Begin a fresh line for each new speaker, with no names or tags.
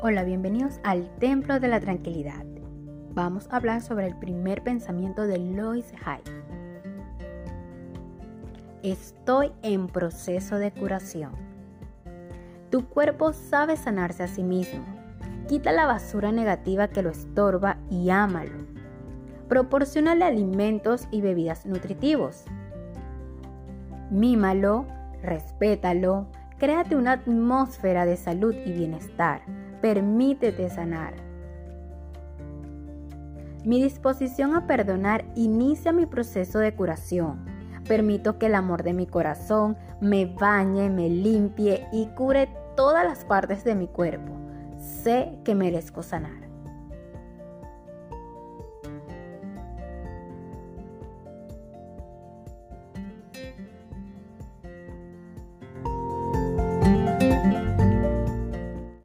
Hola, bienvenidos al Templo de la Tranquilidad. Vamos a hablar sobre el primer pensamiento de Lois Hay. Estoy en proceso de curación. Tu cuerpo sabe sanarse a sí mismo. Quita la basura negativa que lo estorba y ámalo. Proporcionale alimentos y bebidas nutritivos. Mímalo, respétalo, créate una atmósfera de salud y bienestar permítete sanar. Mi disposición a perdonar inicia mi proceso de curación. Permito que el amor de mi corazón me bañe, me limpie y cure todas las partes de mi cuerpo. Sé que merezco sanar.